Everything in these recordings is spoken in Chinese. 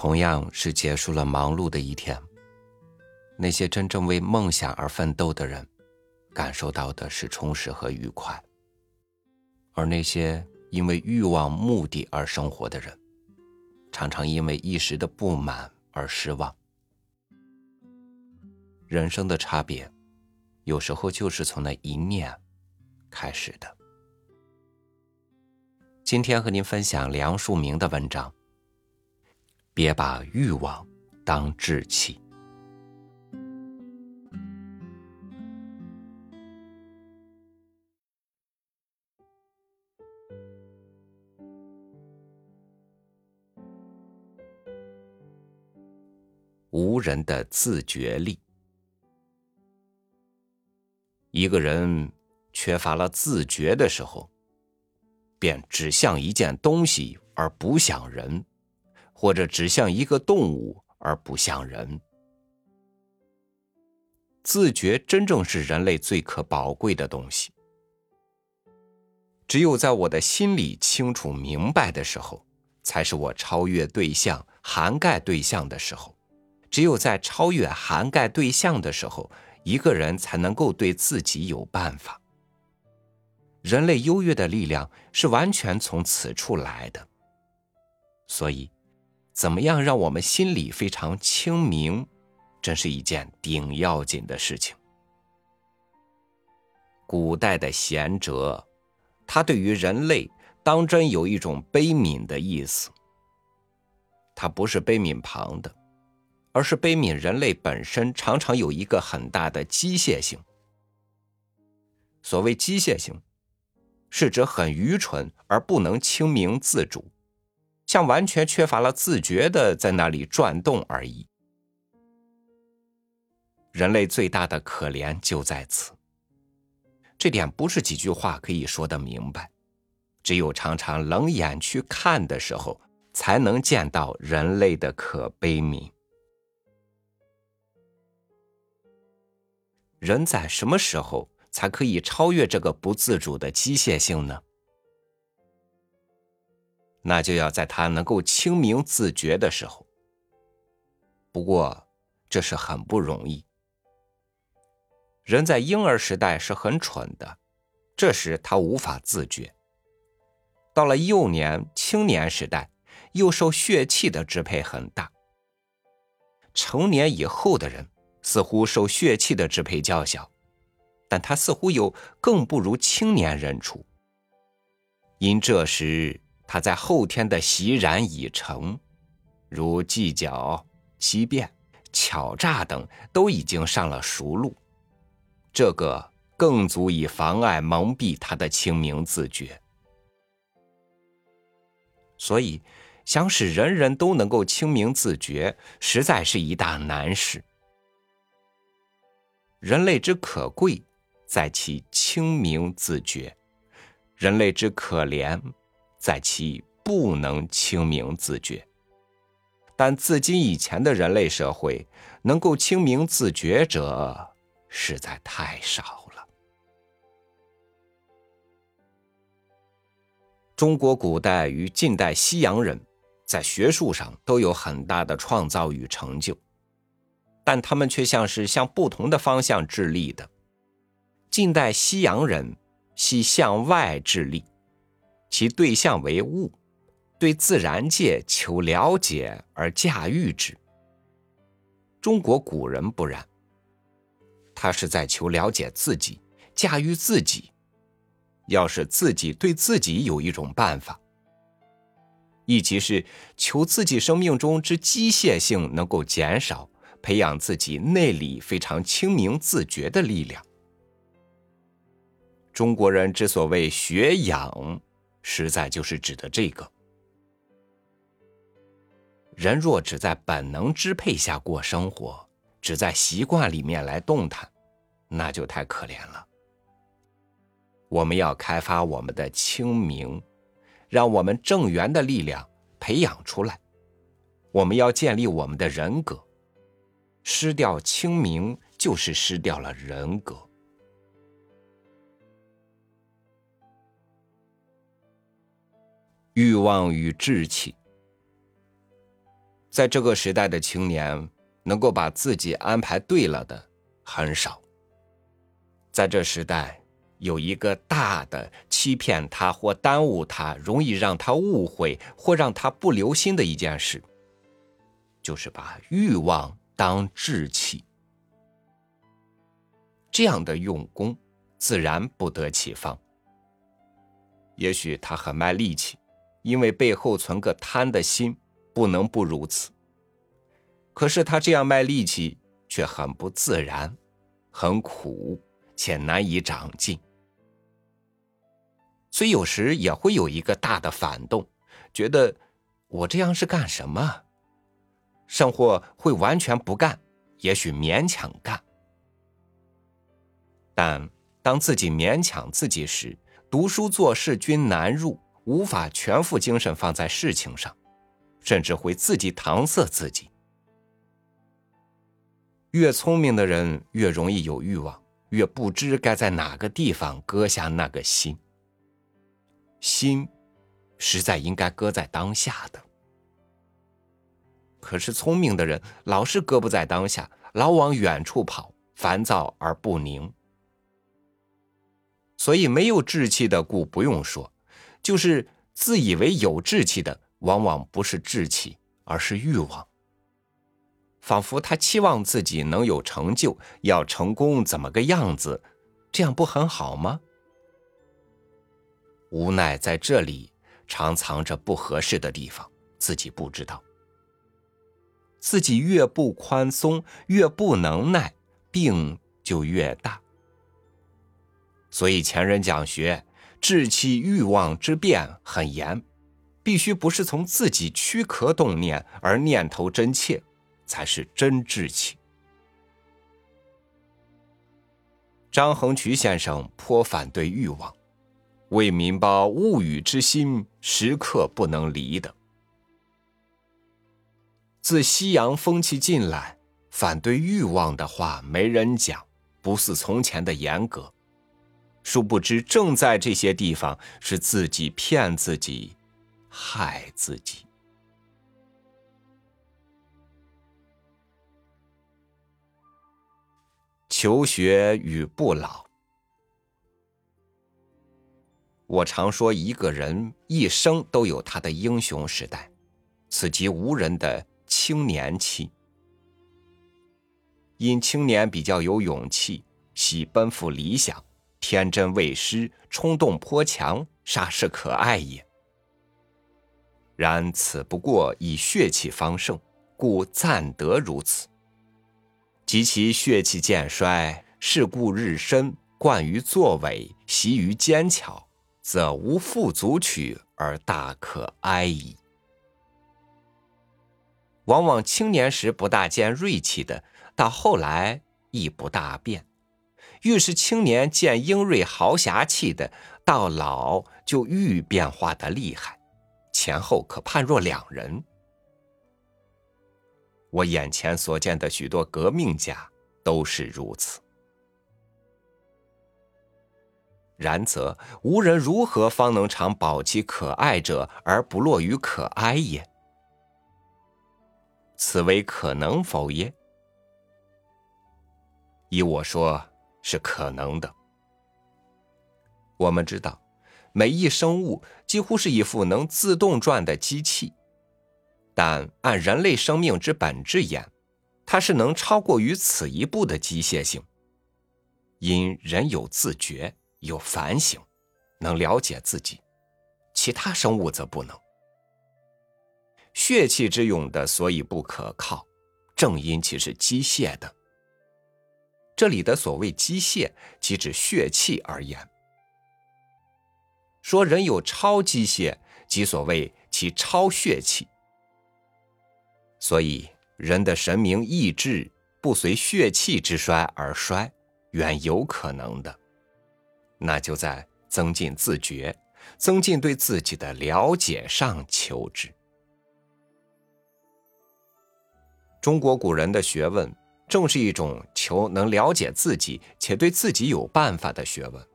同样是结束了忙碌的一天。那些真正为梦想而奋斗的人，感受到的是充实和愉快；而那些因为欲望、目的而生活的人，常常因为一时的不满而失望。人生的差别，有时候就是从那一念开始的。今天和您分享梁漱溟的文章：别把欲望当志气。无人的自觉力，一个人缺乏了自觉的时候，便只向一件东西而不像人，或者只像一个动物而不像人。自觉真正是人类最可宝贵的东西。只有在我的心里清楚明白的时候，才是我超越对象、涵盖对象的时候。只有在超越涵盖对象的时候，一个人才能够对自己有办法。人类优越的力量是完全从此处来的。所以，怎么样让我们心里非常清明，真是一件顶要紧的事情。古代的贤哲，他对于人类当真有一种悲悯的意思。他不是悲悯旁的。而是悲悯人类本身常常有一个很大的机械性。所谓机械性，是指很愚蠢而不能清明自主，像完全缺乏了自觉的在那里转动而已。人类最大的可怜就在此，这点不是几句话可以说得明白，只有常常冷眼去看的时候，才能见到人类的可悲悯。人在什么时候才可以超越这个不自主的机械性呢？那就要在他能够清明自觉的时候。不过，这是很不容易。人在婴儿时代是很蠢的，这时他无法自觉。到了幼年、青年时代，又受血气的支配很大。成年以后的人。似乎受血气的支配较小，但他似乎有更不如青年人处。因这时他在后天的习染已成，如计较、欺骗、巧诈等都已经上了熟路，这个更足以妨碍蒙蔽他的清明自觉。所以，想使人人都能够清明自觉，实在是一大难事。人类之可贵，在其清明自觉；人类之可怜，在其不能清明自觉。但自今以前的人类社会，能够清明自觉者实在太少了。中国古代与近代西洋人，在学术上都有很大的创造与成就。但他们却像是向不同的方向致力的。近代西洋人系向外致力，其对象为物，对自然界求了解而驾驭之。中国古人不然，他是在求了解自己，驾驭自己，要使自己对自己有一种办法，亦即是求自己生命中之机械性能够减少。培养自己内里非常清明自觉的力量。中国人之所谓学养，实在就是指的这个。人若只在本能支配下过生活，只在习惯里面来动弹，那就太可怜了。我们要开发我们的清明，让我们正源的力量培养出来。我们要建立我们的人格。失掉清明，就是失掉了人格。欲望与志气，在这个时代的青年，能够把自己安排对了的很少。在这时代，有一个大的欺骗他或耽误他，容易让他误会或让他不留心的一件事，就是把欲望当志气。这样的用功，自然不得其方。也许他很卖力气，因为背后存个贪的心。不能不如此。可是他这样卖力气，却很不自然，很苦，且难以长进。所以有时也会有一个大的反动，觉得我这样是干什么？甚或会完全不干，也许勉强干。但当自己勉强自己时，读书做事均难入，无法全副精神放在事情上。甚至会自己搪塞自己。越聪明的人越容易有欲望，越不知该在哪个地方搁下那个心。心，实在应该搁在当下的。可是聪明的人老是搁不在当下，老往远处跑，烦躁而不宁。所以没有志气的，故不用说，就是自以为有志气的。往往不是志气，而是欲望。仿佛他期望自己能有成就，要成功怎么个样子？这样不很好吗？无奈在这里常藏着不合适的地方，自己不知道。自己越不宽松，越不能耐，病就越大。所以前人讲学，志气欲望之变很严。必须不是从自己躯壳动念，而念头真切，才是真志气。张衡渠先生颇反对欲望，为民胞物欲之心时刻不能离的。自西洋风气进来，反对欲望的话没人讲，不似从前的严格。殊不知，正在这些地方是自己骗自己。害自己。求学与不老。我常说，一个人一生都有他的英雄时代，此即无人的青年期。因青年比较有勇气，喜奔赴理想，天真未失，冲动颇强，煞是可爱也。然此不过以血气方盛，故暂得如此。及其血气渐衰，事故日深，惯于作伪，习于奸巧，则无复足取而大可哀矣。往往青年时不大见锐气的，到后来亦不大变；愈是青年见英锐豪侠气的，到老就愈变化的厉害。前后可判若两人。我眼前所见的许多革命家都是如此。然则无人如何方能常保其可爱者而不落于可哀也？此为可能否耶？依我说，是可能的。我们知道。每一生物几乎是一副能自动转的机器，但按人类生命之本质言，它是能超过于此一步的机械性。因人有自觉，有反省，能了解自己，其他生物则不能。血气之勇的所以不可靠，正因其是机械的。这里的所谓机械，即指血气而言。说人有超机械，即所谓其超血气。所以人的神明意志不随血气之衰而衰，原有可能的。那就在增进自觉、增进对自己的了解上求之。中国古人的学问，正是一种求能了解自己且对自己有办法的学问。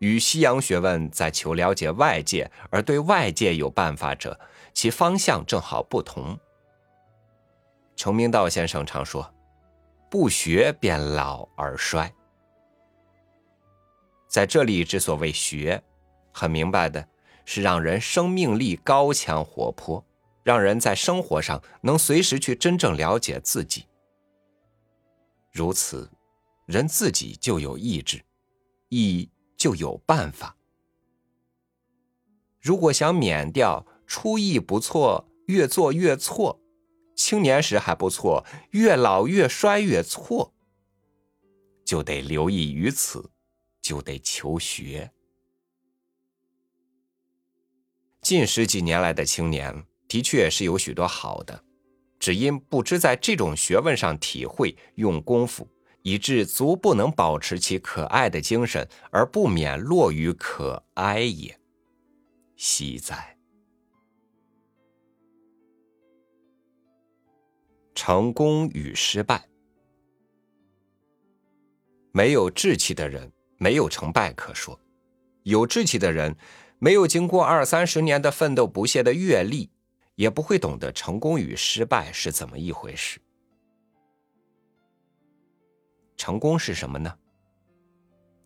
与西洋学问在求了解外界而对外界有办法者，其方向正好不同。崇明道先生常说：“不学便老而衰。”在这里之所谓学，很明白的是让人生命力高强活泼，让人在生活上能随时去真正了解自己。如此，人自己就有意志，意就有办法。如果想免掉初意不错，越做越错；青年时还不错，越老越衰越错，就得留意于此，就得求学。近十几年来的青年，的确是有许多好的。只因不知在这种学问上体会用功夫，以致足不能保持其可爱的精神，而不免落于可哀也。惜哉！成功与失败，没有志气的人没有成败可说；有志气的人，没有经过二三十年的奋斗不懈的阅历。也不会懂得成功与失败是怎么一回事。成功是什么呢？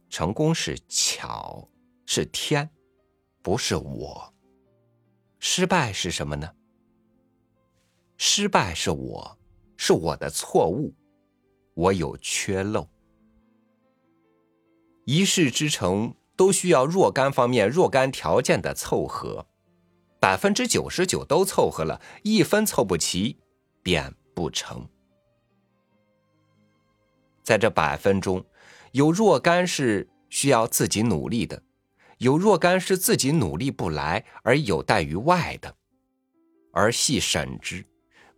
成功是巧，是天，不是我。失败是什么呢？失败是我，是我的错误，我有缺漏。一事之成都需要若干方面、若干条件的凑合。百分之九十九都凑合了，一分凑不齐，便不成。在这百分中，有若干是需要自己努力的，有若干是自己努力不来而有待于外的。而细审之，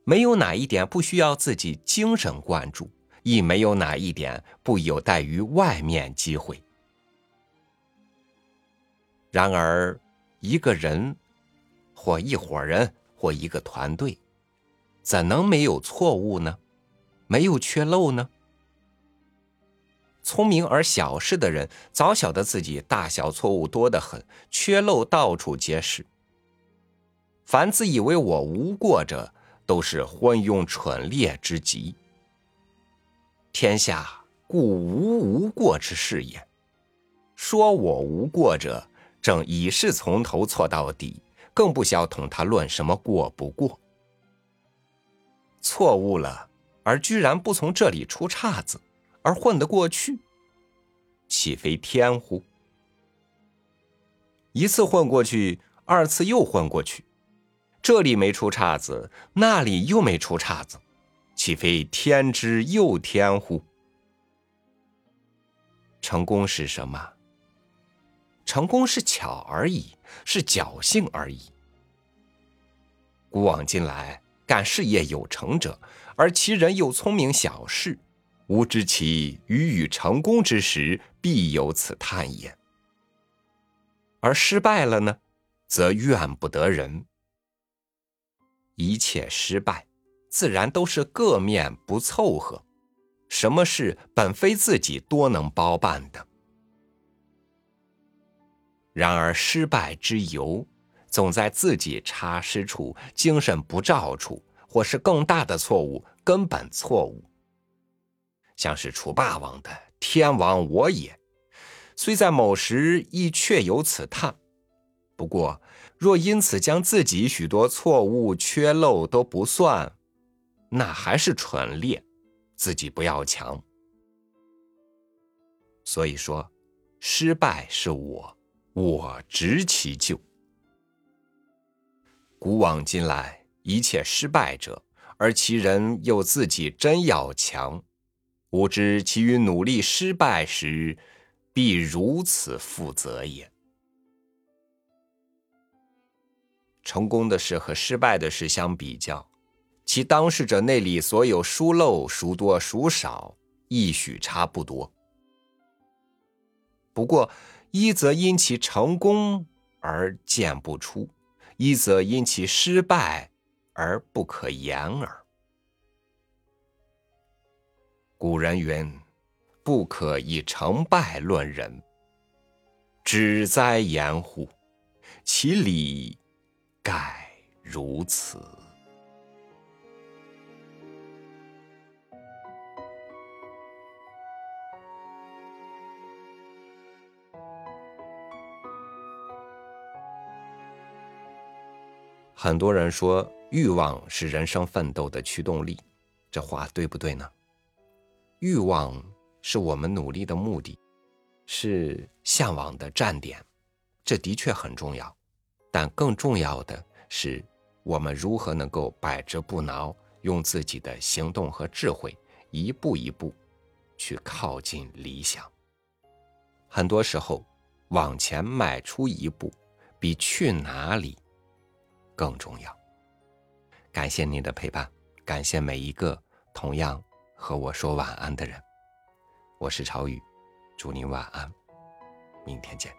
没有哪一点不需要自己精神关注，亦没有哪一点不有待于外面机会。然而，一个人。或一伙人，或一个团队，怎能没有错误呢？没有缺漏呢？聪明而小事的人，早晓得自己大小错误多得很，缺漏到处皆是。凡自以为我无过者，都是昏庸蠢劣之极。天下故无无过之事也。说我无过者，正已是从头错到底。更不晓同他论什么过不过，错误了，而居然不从这里出岔子，而混得过去，岂非天乎？一次混过去，二次又混过去，这里没出岔子，那里又没出岔子，岂非天之又天乎？成功是什么？成功是巧而已，是侥幸而已。古往今来，干事业有成者，而其人又聪明小事，吾知其予与成功之时，必有此叹也。而失败了呢，则怨不得人。一切失败，自然都是各面不凑合，什么事本非自己多能包办的。然而失败之由，总在自己差失处、精神不照处，或是更大的错误、根本错误。像是楚霸王的“天王我也”，虽在某时亦确有此叹。不过，若因此将自己许多错误、缺漏都不算，那还是蠢劣，自己不要强。所以说，失败是我。我执其咎。古往今来，一切失败者，而其人又自己真要强，吾知其于努力失败时，必如此负责也。成功的事和失败的事相比较，其当事者内里所有疏漏孰多孰少，亦许差不多。不过。一则因其成功而见不出，一则因其失败而不可言耳。古人云：“不可以成败论人。”只哉言乎！其理盖如此。很多人说欲望是人生奋斗的驱动力，这话对不对呢？欲望是我们努力的目的，是向往的站点，这的确很重要。但更重要的是，我们如何能够百折不挠，用自己的行动和智慧，一步一步去靠近理想。很多时候，往前迈出一步，比去哪里。更重要。感谢你的陪伴，感谢每一个同样和我说晚安的人。我是朝雨，祝您晚安，明天见。